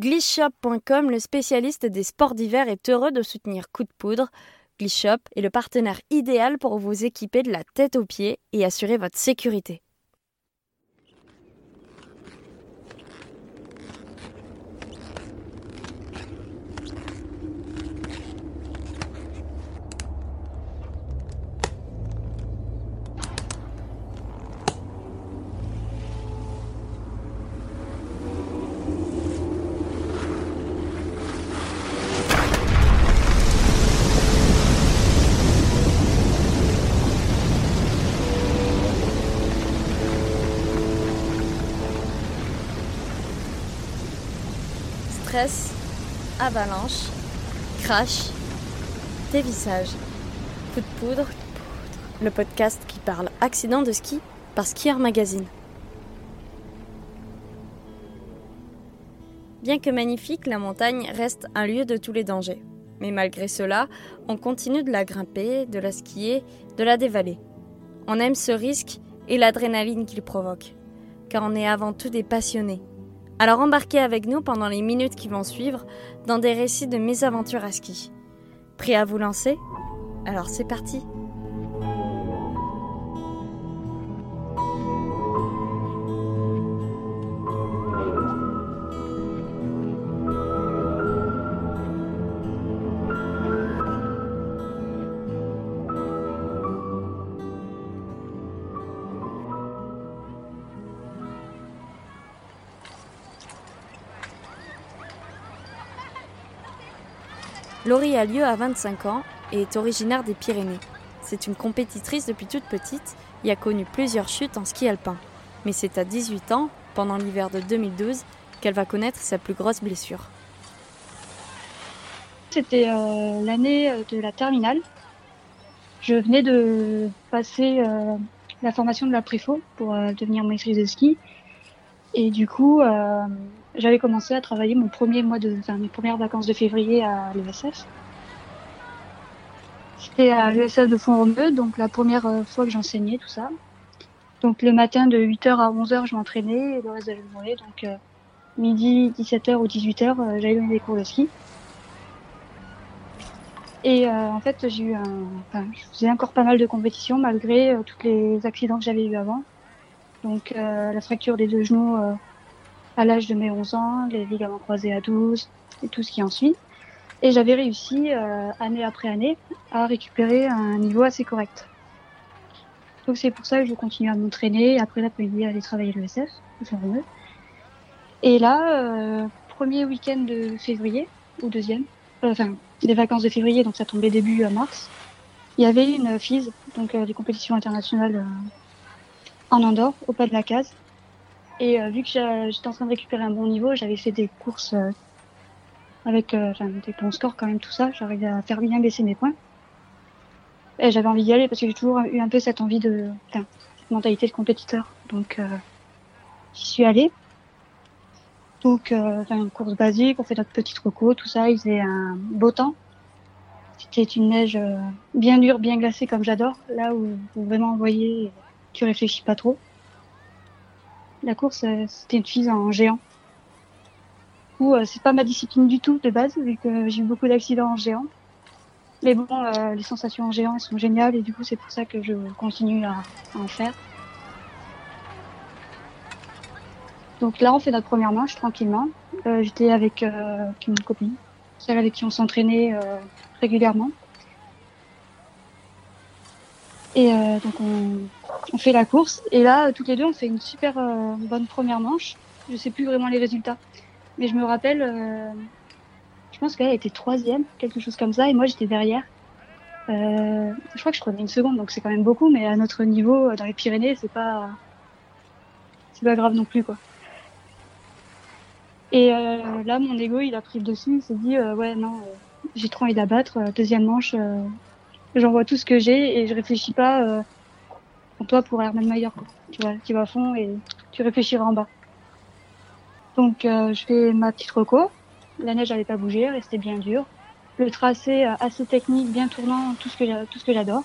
Glishop.com, le spécialiste des sports d'hiver, est heureux de soutenir Coup de Poudre. Glishop est le partenaire idéal pour vous équiper de la tête aux pieds et assurer votre sécurité. Stress, avalanche, crash, dévissage, coup de poudre, le podcast qui parle accident de ski par Skier Magazine. Bien que magnifique, la montagne reste un lieu de tous les dangers. Mais malgré cela, on continue de la grimper, de la skier, de la dévaler. On aime ce risque et l'adrénaline qu'il provoque, car on est avant tout des passionnés alors embarquez avec nous pendant les minutes qui vont suivre dans des récits de mésaventures à ski. Prêt à vous lancer? Alors c'est parti Laurie a 25 ans et est originaire des Pyrénées. C'est une compétitrice depuis toute petite et a connu plusieurs chutes en ski alpin. Mais c'est à 18 ans, pendant l'hiver de 2012, qu'elle va connaître sa plus grosse blessure. C'était euh, l'année de la terminale. Je venais de passer euh, la formation de la préfo pour euh, devenir maîtrise de ski. Et du coup, j'avais commencé à travailler mon premier mois de, mes premières vacances de février à l'ESF. C'était à l'ESF de Font-Romeu, donc la première euh, fois que j'enseignais tout ça. Donc le matin de 8h à 11h, je m'entraînais et le reste de la journée, donc euh, midi, 17h ou 18h, euh, j'allais donner des cours de ski. Et en fait, j'ai je faisais encore pas mal de compétitions malgré tous les accidents que j'avais eu avant. Donc la fracture des deux genoux à l'âge de mes 11 ans, les ligaments croisés à 12 et tout ce qui en suit. Et j'avais réussi, euh, année après année, à récupérer un niveau assez correct. Donc c'est pour ça que je continue à m'entraîner, après l'après-midi aller travailler l'ESF, mieux. Et là, euh, premier week-end de février, ou deuxième, euh, enfin des vacances de février, donc ça tombait début mars, il y avait une FISE, donc des compétitions internationales en Andorre, au pas de la case. Et euh, vu que j'étais en train de récupérer un bon niveau, j'avais fait des courses euh, avec euh, des bons scores quand même, tout ça. J'arrivais à faire bien baisser mes points. Et j'avais envie d'y aller parce que j'ai toujours eu un peu cette envie de, cette mentalité de compétiteur. Donc, j'y suis allée. Donc, euh, une course basique, on fait notre petite reco, tout ça. Il faisait un beau temps. C'était une neige bien dure, bien glacée comme j'adore. Là où vous vraiment envoyer, tu réfléchis pas trop. La course, euh, c'était une fille en géant. Ou euh, c'est pas ma discipline du tout de base, vu que j'ai eu beaucoup d'accidents en géant. Mais bon, euh, les sensations en géant, sont géniales et du coup, c'est pour ça que je continue à, en faire. Donc là, on fait notre première manche tranquillement. J'étais avec une copine, celle avec qui on s'entraînait régulièrement. Et euh, donc on, fait la course. Et là, toutes les deux, on fait une super euh, bonne première manche. Je sais plus vraiment les résultats, mais je me rappelle, euh, je pense qu'elle était troisième, quelque chose comme ça, et moi j'étais derrière. je crois que je prenais une seconde, donc c'est quand même beaucoup, mais à notre niveau, dans les Pyrénées, c'est pas, c'est pas grave non plus quoi. Et là, mon ego, il a pris le dessus. Il s'est dit, ouais, non, j'ai trop envie d'abattre. deuxième manche, j'envoie tout ce que j'ai et je réfléchis pas euh, toi pour Herman Mayer quoi. tu vois tu vas à fond et tu réfléchiras en bas donc euh, je fais ma petite reco la neige n'avait pas bougé restait bien dur le tracé euh, assez technique bien tournant tout ce que tout ce que j'adore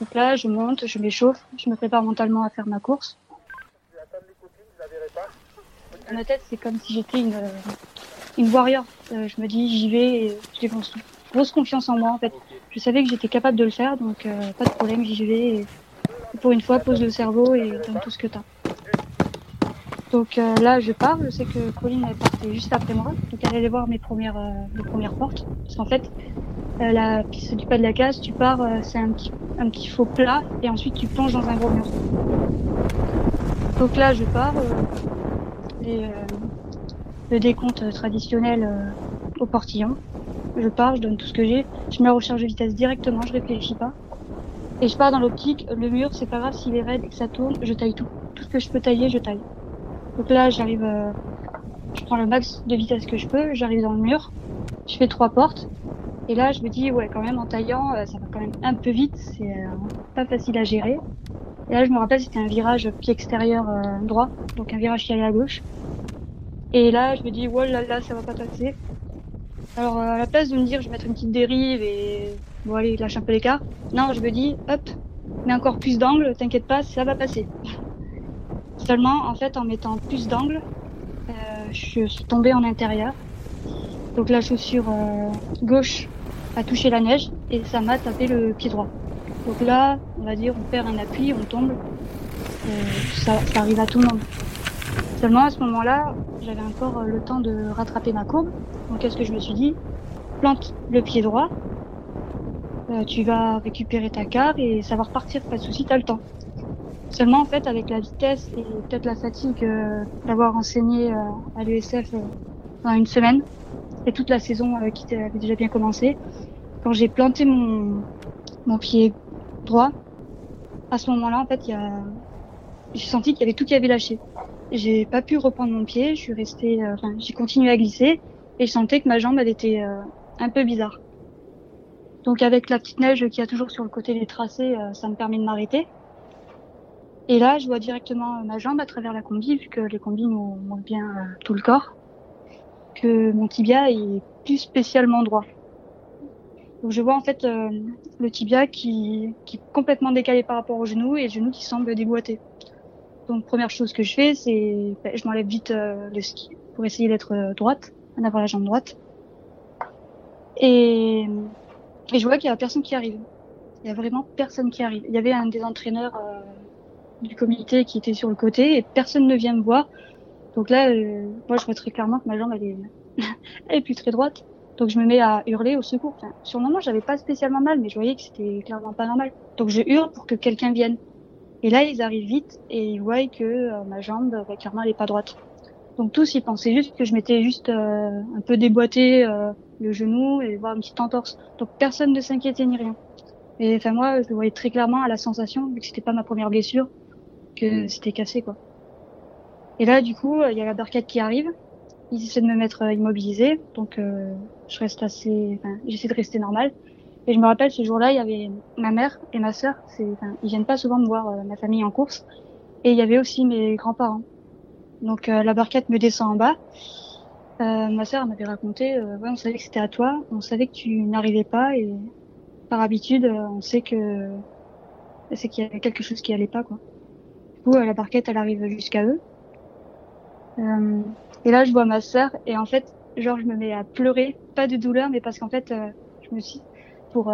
donc là je monte je m'échauffe je me prépare mentalement à faire ma course dans ma tête c'est comme si j'étais une une warrior. je me dis, j'y vais et je défonce tout. Grosse confiance en moi, en fait. Je savais que j'étais capable de le faire, donc pas de problème, j'y vais. Et, pour une fois, pose le cerveau et donne tout ce que t'as. Donc euh, là, je pars. Je sais que Pauline est partie juste après moi. Donc elle allait voir mes premières, euh, mes premières portes. Parce qu'en fait, euh, la piste du pas de la case, tu pars, c'est un petit, un petit faux plat et ensuite tu plonges dans un gros mur. Donc là, je pars. le décompte traditionnel au portillon. Je pars, je donne tout ce que j'ai. Je mets en recharge de vitesse directement, je réfléchis pas. Et je pars dans l'optique. Le mur, c'est pas grave s'il est raide et que ça tourne, je taille tout. Tout ce que je peux tailler, je taille. Donc là, j'arrive, euh, je prends le max de vitesse que je peux, j'arrive dans le mur, je fais trois portes, et là, je me dis, ouais, quand même, en taillant, euh, ça va quand même un peu vite, c'est euh, pas facile à gérer. Et là, je me rappelle, c'était un virage pied extérieur droit, donc un virage qui allait à gauche. Et là, je me dis, ouais, là, là, ça va pas passer. Alors, à la place de me dire, je vais mettre une petite dérive et, bon, allez, lâche un peu l'écart. Non, je me dis, hop, mets encore plus d'angle, t'inquiète pas, ça va passer. Seulement, en fait, en mettant plus d'angle, euh, je suis tombée en intérieur. Donc la chaussure euh, gauche a touché la neige et ça m'a tapé le pied droit. Donc là, on va dire, on perd un appui, on tombe. Euh, ça, arrive à tout le monde. Seulement à ce moment-là, j'avais encore le temps de rattraper ma courbe. Donc qu'est-ce que je me suis dit? Plante le pied droit, tu vas récupérer ta carte et ça va repartir, pas de souci, t'as le temps. Seulement, en fait, avec la vitesse et peut-être la fatigue euh, d'avoir enseigné euh, à euh, pendant une semaine et toute la saison qui avait déjà bien commencé, quand j'ai planté mon, mon pied droit, à ce moment-là, en fait, j'ai senti qu'il y avait tout qui avait lâché. J'ai pas pu reprendre mon pied, je suis restée, enfin, j'ai continué à glisser et je sentais que ma jambe, elle était un peu bizarre. Donc avec la petite neige qui a toujours sur le côté des tracés, ça me permet de m'arrêter. Et là, je vois directement ma jambe à travers la combi, vu que les combis nous montrent bien euh, tout le corps, que mon tibia est plus spécialement droit. Donc je vois en fait euh, le tibia qui, qui est complètement décalé par rapport au genou et le genou qui semble déboîté. Donc première chose que je fais, c'est ben, je m'enlève vite euh, le ski pour essayer d'être droite, d'avoir la jambe droite. Et, je vois qu'il y a personne qui arrive. Il y a vraiment personne qui arrive. Il y avait un des entraîneurs du comité qui était sur le côté et personne ne vient me voir. Donc là, euh, moi, je vois très clairement que ma jambe, elle est plus très droite. Donc je me mets à hurler au secours. Enfin, sur le moment, j'avais pas spécialement mal, mais je voyais que c'était clairement pas normal. Donc je hurle pour que quelqu'un vienne. Et là, ils arrivent vite et ils voient que euh, ma jambe, bah, clairement, elle est pas droite. Donc tous, ils pensaient juste que je m'étais juste euh, un peu déboîté le genou et voir une petite entorse. Donc personne ne s'inquiétait ni rien. Et enfin moi, je voyais très clairement à la sensation, vu que c'était pas ma première blessure que mm. c'était cassé quoi. Et là du coup il y a la barquette qui arrive, ils essaient de me mettre euh, immobilisé, donc euh, je reste assez, enfin, j'essaie de rester normal. Et je me rappelle ce jour-là il y avait ma mère et ma sœur, enfin, ils viennent pas souvent me voir euh, ma famille en course, et il y avait aussi mes grands-parents. Donc la barquette me descend en bas. ma sœur m'avait raconté, ouais, on savait que c'était à toi, on savait que tu n'arrivais pas et par habitude, on sait que c'est qu'il y avait quelque chose qui allait pas quoi. Euh, la barquette, elle arrive jusqu'à eux. Euh, et là, je vois ma sœur et en fait, genre, je me mets à pleurer, pas de douleur, mais parce qu'en fait, euh, je me suis, pour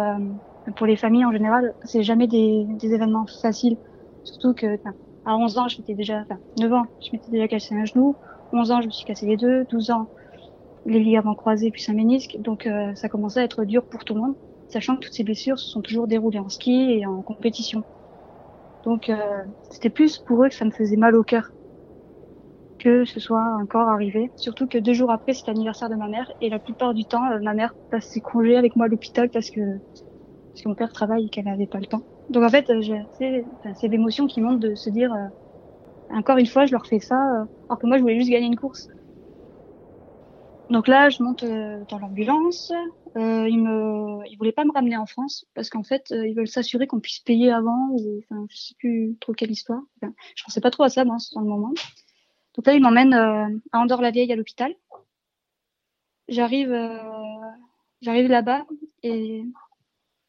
pour les familles en général, c'est jamais des, des événements faciles. Surtout que, à 11 ans, je m'étais déjà, enfin, 9 ans, je m'étais déjà cassé un genou. 11 ans, je me suis cassé les deux. 12 ans, les ligaments croisés puis un ménisque. Donc, ça commençait à être dur pour tout le monde, sachant que toutes ces blessures se sont toujours déroulées en ski et en compétition. Donc euh, c'était plus pour eux que ça me faisait mal au cœur que ce soit encore arrivé. Surtout que deux jours après, c'est l'anniversaire de ma mère et la plupart du temps, euh, ma mère passe ses congés avec moi à l'hôpital parce que, parce que mon père travaille et qu'elle n'avait pas le temps. Donc en fait, c'est l'émotion qui monte de se dire, euh, encore une fois, je leur fais ça, alors que moi, je voulais juste gagner une course. Donc là, je monte dans l'ambulance. Euh, ils me, ils voulaient pas me ramener en France parce qu'en fait, euh, ils veulent s'assurer qu'on puisse payer avant ou, enfin, je sais plus trop quelle histoire. Enfin, je pensais pas trop à ça, dans le moment. Donc là, ils m'emmènent euh, à Andorre-la-Vieille à l'hôpital. J'arrive, euh, j'arrive là-bas et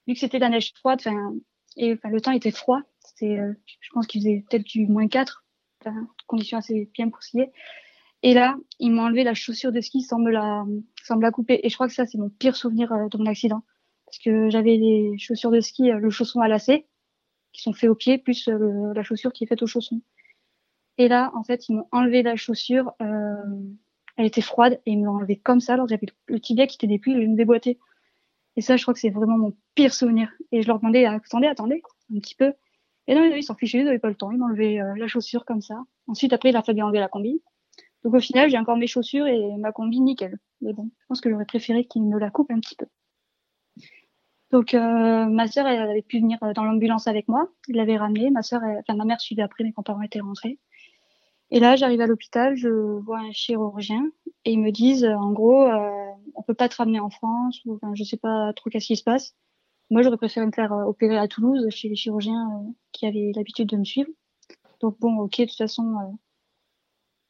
vu que c'était la neige froide, enfin, et enfin, le temps était froid. C'était, je pense qu'il faisait peut-être du moins 4, enfin, conditions assez bien pour Et là, ils m'ont enlevé la chaussure de ski sans me la, sans me la couper. Et je crois que ça, c'est mon pire souvenir de mon accident. Parce que j'avais les chaussures de ski, le chausson à lacets, qui sont faits au pied, plus la chaussure qui est faite au chausson. Et là, en fait, ils m'ont enlevé la chaussure. Euh, elle était froide et ils me l'ont enlevée comme ça. Alors j'avais le tibia qui était depuis, je me déboîter. Et ça, je crois que c'est vraiment mon pire souvenir. Et je leur demandais, attendez, attendez, un petit peu. Et non, ils s'en fichaient, ils n'avaient pas le temps. Ils m'ont enlevé euh, la chaussure comme ça. Ensuite, après, il a fallu enlever la combi. Donc au final, j'ai encore mes chaussures et ma combi nickel. Mais bon, je pense que j'aurais préféré qu'ils me la coupent un petit peu. Donc euh, ma sœur, elle avait pu venir dans l'ambulance avec moi. Il l'avait ramenée. Ma sœur, enfin ma mère suivait après, mes grands-parents étaient rentrés. Et là, j'arrive à l'hôpital, je vois un chirurgien et ils me disent, en gros, euh, on peut pas te ramener en France ou enfin, je sais pas trop qu'est-ce qui se passe. Moi, j'aurais préféré me faire euh, opérer à Toulouse chez les chirurgiens euh, qui avaient l'habitude de me suivre. Donc bon, ok, de toute façon, euh,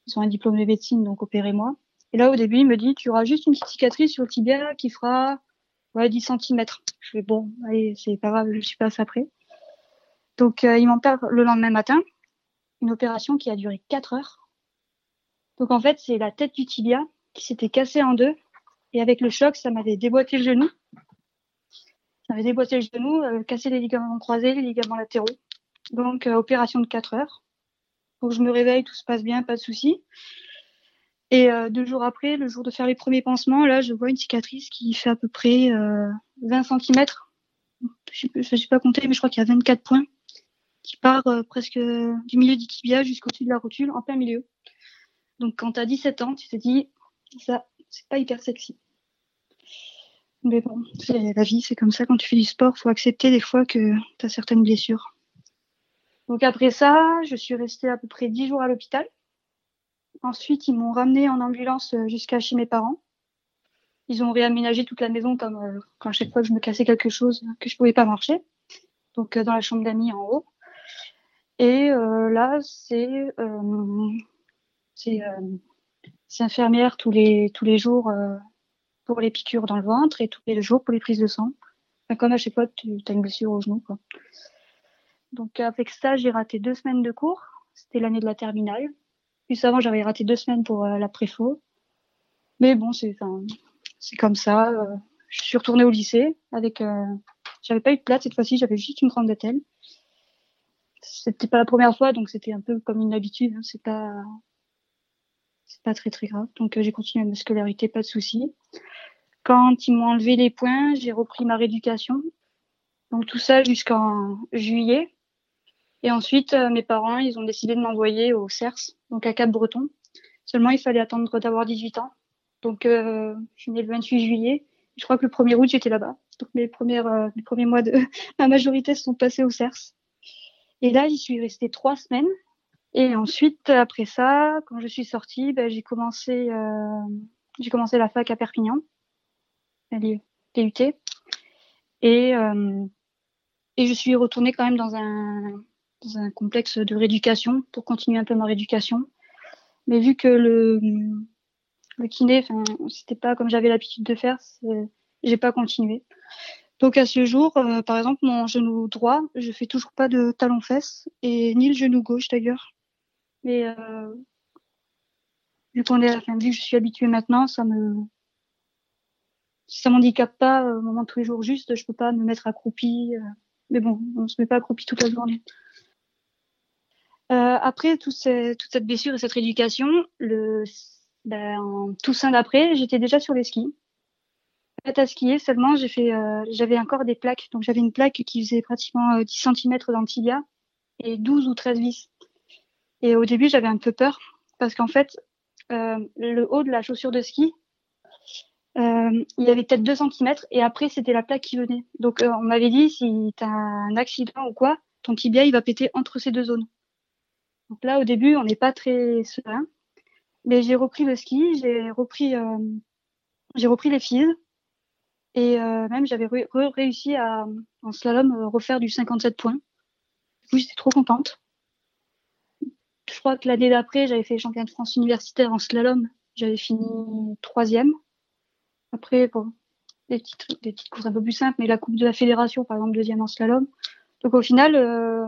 ils ont un diplôme de médecine, donc opérez-moi. Et là, au début, il me dit, tu auras juste une petite cicatrice sur le tibia qui fera ouais, 10 cm. Je fais bon, allez, c'est pas grave, je suis pas après. Donc, euh, ils m'opèrent le lendemain matin une opération qui a duré 4 heures. Donc en fait, c'est la tête du tibia qui s'était cassée en deux. Et avec le choc, ça m'avait déboîté le genou. Ça m'avait déboîté le genou, euh, cassé les ligaments croisés, les ligaments latéraux. Donc euh, opération de 4 heures. Que je me réveille, tout se passe bien, pas de souci. Et euh, deux jours après, le jour de faire les premiers pansements, là, je vois une cicatrice qui fait à peu près 20 cm. Je ne sais pas compter, mais je crois qu'il y a 24 points qui part euh, presque du milieu du tibia jusqu'au-dessus de la rotule, en plein milieu. Donc quand tu as 17 ans, tu te dis, ça, c'est pas hyper sexy. Mais bon, c'est la vie, c'est comme ça. Quand tu fais du sport, faut accepter des fois que tu as certaines blessures. Donc après ça, je suis restée à peu près 10 jours à l'hôpital. Ensuite, ils m'ont ramené en ambulance euh, jusqu'à chez mes parents. Ils ont réaménagé toute la maison comme euh, quand chaque fois que je me cassais quelque chose que je pouvais pas marcher. Donc dans la chambre d'amis en haut. Et euh, là, c'est euh, c'est euh, infirmière tous les tous les jours euh, pour les piqûres dans le ventre et tous les jours pour les prises de sang. Enfin, comme à chaque fois, tu as une blessure au genou. Quoi. Donc avec ça, j'ai raté deux semaines de cours. C'était l'année de la terminale. Puis avant, j'avais raté deux semaines pour euh, la préfo. Mais bon, c'est c'est comme ça. je suis retournée au lycée avec. j'avais pas eu de place cette fois-ci. J'avais juste une grande attelle c'était pas la première fois, donc c'était un peu comme une habitude. Hein. C'est pas, c'est pas très très grave. Donc euh, j'ai continué ma scolarité, pas de souci. Quand ils m'ont enlevé les points, j'ai repris ma rééducation. Donc tout ça jusqu'en juillet. Et ensuite, euh, mes parents, ils ont décidé de m'envoyer au CERS, donc à Cap-Breton. Seulement, il fallait attendre d'avoir 18 ans. Donc, euh, je suis née le 28 juillet. Je crois que le 1er août, j'étais là-bas. Donc, mes, premières, euh, mes premiers mois de ma majorité se sont passés au CERS. Et là, j'y suis restée trois semaines. Et ensuite, après ça, quand je suis sortie, ben, j'ai commencé, euh, commencé la fac à Perpignan, à l'IUT. Et, euh, et je suis retournée quand même dans un, dans un complexe de rééducation pour continuer un peu ma rééducation. Mais vu que le, le kiné, c'était pas comme j'avais l'habitude de faire, j'ai pas continué. Donc à ce jour, euh, par exemple, mon genou droit, je fais toujours pas de talon-fesse et ni le genou gauche d'ailleurs. Mais euh, vu qu'on est, enfin, vu que je suis habituée maintenant, ça me ça m'handicape pas euh, au moment de tous les jours. Juste, je peux pas me mettre accroupi. Euh, mais bon, on se met pas accroupi toute la journée. Euh, après toute cette blessure et cette rééducation, le ben, en Toussaint d'après, j'étais déjà sur les skis à skier seulement, j'ai euh, j'avais encore des plaques. Donc j'avais une plaque qui faisait pratiquement 10 euh, cm dans le tibia et 12 ou 13 vis. Et au début, j'avais un peu peur parce qu'en fait, euh, le haut de la chaussure de ski, il y avait peut-être 2 cm et après, c'était la plaque qui venait. Donc on m'avait dit, si tu as un accident ou quoi, ton tibia, il va péter entre ces deux zones. Donc là, au début, on n'est pas très serein. Mais j'ai repris le ski, j'ai repris, j'ai repris les filles et euh, même, j'avais réussi à, en slalom, euh, refaire du 57 points. Du coup, j'étais trop contente. Je crois que l'année d'après, j'avais fait champion de France universitaire en slalom. J'avais fini troisième. Après, bon, des petites, des petites courses un peu plus simples, mais la Coupe de la Fédération, par exemple, deuxième en slalom. Donc au final, euh,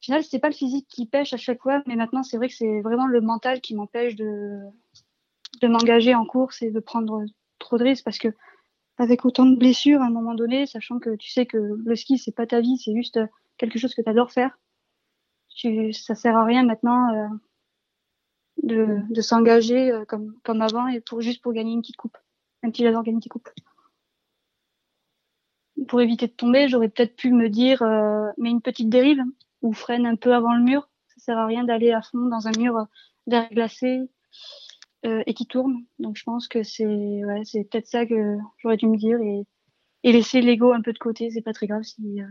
final, c'est pas le physique qui pêche à chaque fois, mais maintenant, c'est vrai que c'est vraiment le mental qui m'empêche de, de m'engager en course et de prendre trop de risques parce que avec autant de blessures à un moment donné, sachant que tu sais que le ski c'est pas ta vie, c'est juste quelque chose que tu adores faire. Tu, ça sert à rien maintenant euh, de, s'engager euh, comme, avant et pour juste pour gagner une petite coupe, même si j'adore gagner une petite coupe. Pour éviter de tomber, j'aurais peut-être pu me dire euh, mais une petite dérive ou freine un peu avant le mur. Ça sert à rien d'aller à fond dans un mur verglacé euh, et qui tourne. Donc je pense que c'est ouais, c'est peut-être ça que j'aurais dû me dire et, et laisser l'ego un peu de côté. C'est pas très grave si euh,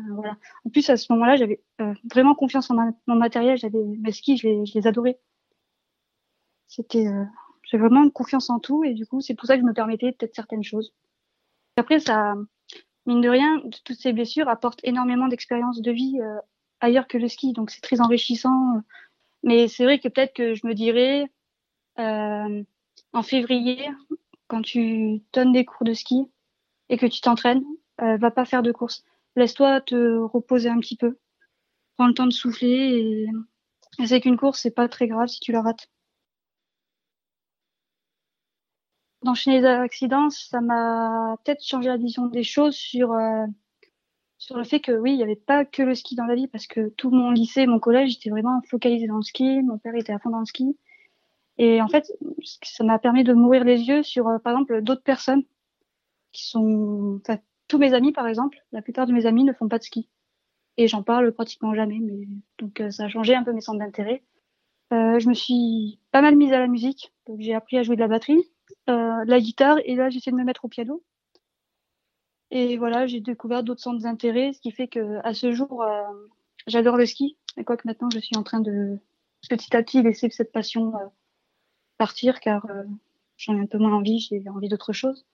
euh voilà. En plus à ce moment-là, j'avais euh, vraiment confiance en mon matériel. J'avais mes skis, je les, je les adorais. C'était euh, j'ai vraiment confiance en tout et du coup c'est pour ça que je me permettais peut-être certaines choses. Après ça mine de rien, toutes ces blessures apportent énormément d'expérience de vie ailleurs que le ski, donc c'est très enrichissant. Mais c'est vrai que peut-être que je me dirais, euh, en février, quand tu donnes des cours de ski et que tu t'entraînes, euh, va pas faire de course. Laisse-toi te reposer un petit peu. Prends le temps de souffler et, c'est qu'une course, c'est pas très grave si tu la rates. D'enchaîner les accidents, ça m'a peut-être changé la vision des choses sur euh, sur le fait que oui, il n'y avait pas que le ski dans la vie parce que tout mon lycée, mon collège, j'étais vraiment focalisé dans le ski. Mon père était à fond dans le ski. Et en fait, ça m'a permis de m'ouvrir les yeux sur, euh, par exemple, d'autres personnes qui sont, enfin, tous mes amis, par exemple, la plupart de mes amis ne font pas de ski. Et j'en parle pratiquement jamais, mais donc euh, ça a changé un peu mes centres d'intérêt. Euh, je me suis pas mal mise à la musique, donc j'ai appris à jouer de la batterie, euh, de la guitare, et là j'essaie de me mettre au piano. Et voilà, j'ai découvert d'autres centres d'intérêt, ce qui fait que à ce jour, euh, j'adore le ski. Et quoique maintenant, je suis en train de petit à petit laisser cette passion partir car euh, j'en ai un peu moins envie, j'ai envie d'autre chose.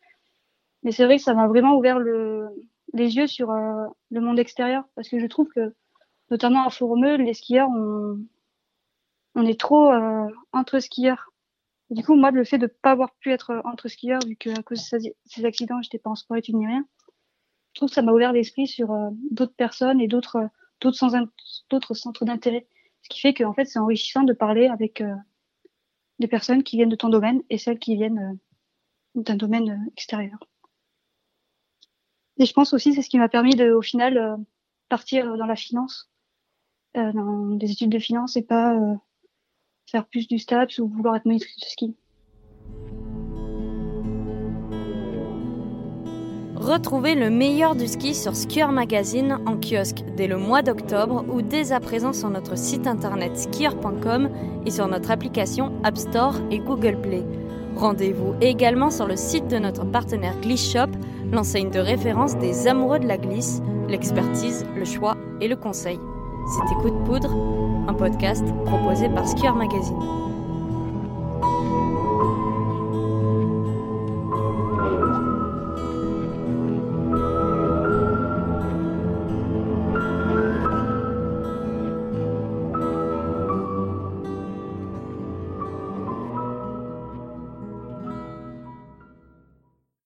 Mais c'est vrai que ça m'a vraiment ouvert le, les yeux sur euh, le monde extérieur parce que je trouve que, notamment à Fourmeux, les skieurs, on, on est trop euh, entre skieurs. du coup, moi, le fait de pas avoir pu être entre skieurs, vu que à cause de ces accidents, j'étais pas en sport études ni rien, je trouve que ça m'a ouvert l'esprit sur d'autres personnes et d'autres d'autres centres d'intérêt. Ce qui fait qu'en fait, c'est enrichissant de parler avec des personnes qui viennent de ton domaine et celles qui viennent euh, d'un domaine euh, extérieur. Et je pense aussi c'est ce qui m'a permis de, au final, euh, partir dans la finance, dans des études de finance et pas faire plus du STAPS ou vouloir être maîtrise de ski. Retrouvez le meilleur du ski sur Skier Magazine en kiosque dès le mois d'octobre ou dès à présent sur notre site internet skier.com et sur notre application App Store et Google Play. Rendez-vous également sur le site de notre partenaire Gliss Shop, l'enseigne de référence des amoureux de la glisse, l'expertise, le choix et le conseil. C'était Coup de poudre, un podcast proposé par Skier Magazine.